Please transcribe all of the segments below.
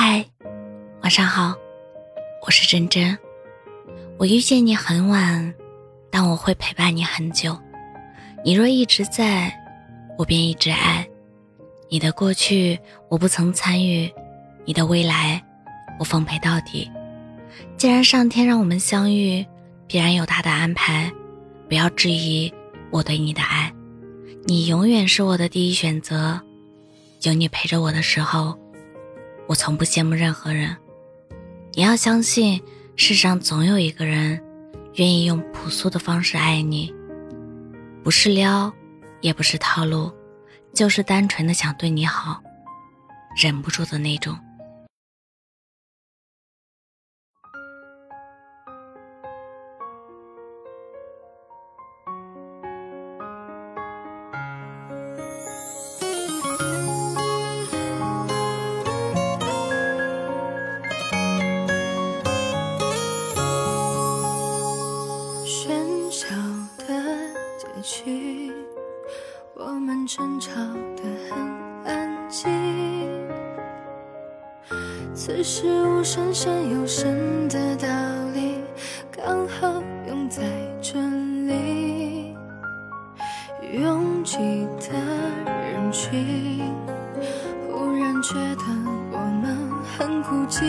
嗨，晚上好，我是真真。我遇见你很晚，但我会陪伴你很久。你若一直在，我便一直爱。你的过去我不曾参与，你的未来我奉陪到底。既然上天让我们相遇，必然有他的安排。不要质疑我对你的爱，你永远是我的第一选择。有你陪着我的时候。我从不羡慕任何人，你要相信，世上总有一个人，愿意用朴素的方式爱你，不是撩，也不是套路，就是单纯的想对你好，忍不住的那种。争吵得很安静。此时无声胜有声的道理，刚好用在这里。拥挤的人群，忽然觉得我们很孤寂。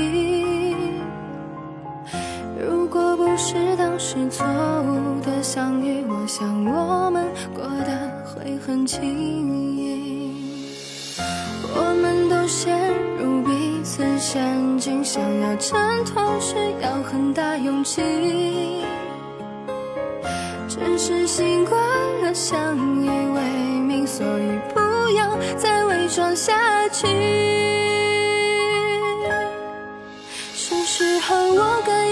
如果不是当时错误的相遇，我想我们过得会很轻易。我们都陷入彼此陷阱，想要挣脱需要很大勇气。只是习惯了相依为命，所以不要再伪装下去。是时候我该。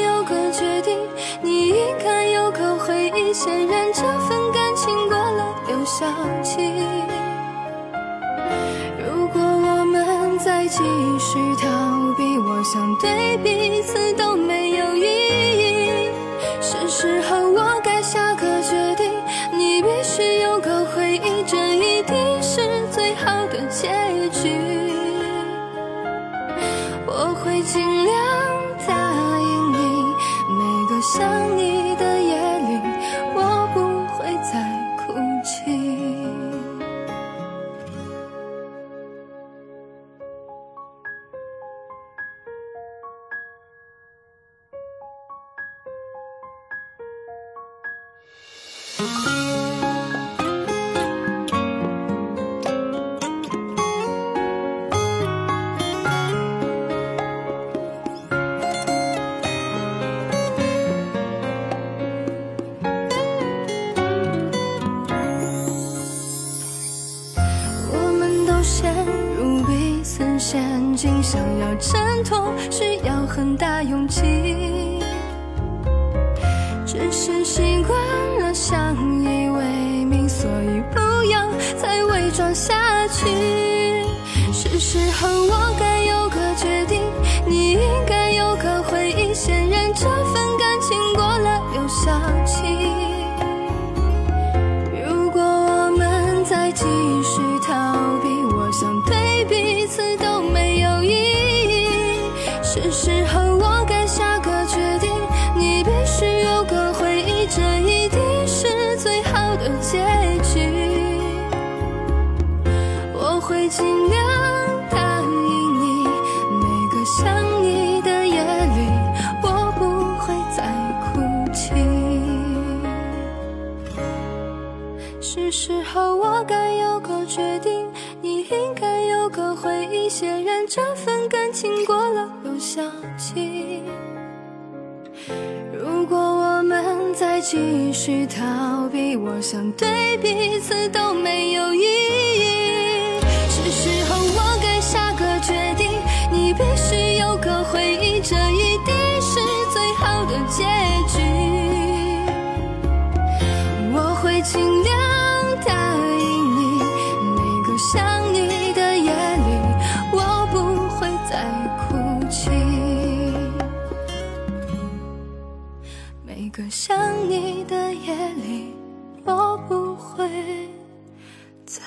继续逃避，我想对彼此都没有意义。是时候我该下个决定，你必须有个回忆，这一定是最好的结局。我会尽量答应你，每个想我们都陷入彼此陷阱，想要挣脱需要很大勇气。只是习惯了相依为命，所以不要再伪装下去。是时候我该有个决定，你应该有个回应。显然这会尽量答应你，每个想你的夜里，我不会再哭泣。是时候我该有个决定，你应该有个回应。显然这份感情过了有效期。如果我们再继续逃避，我想对彼此都没想你的夜里我不会再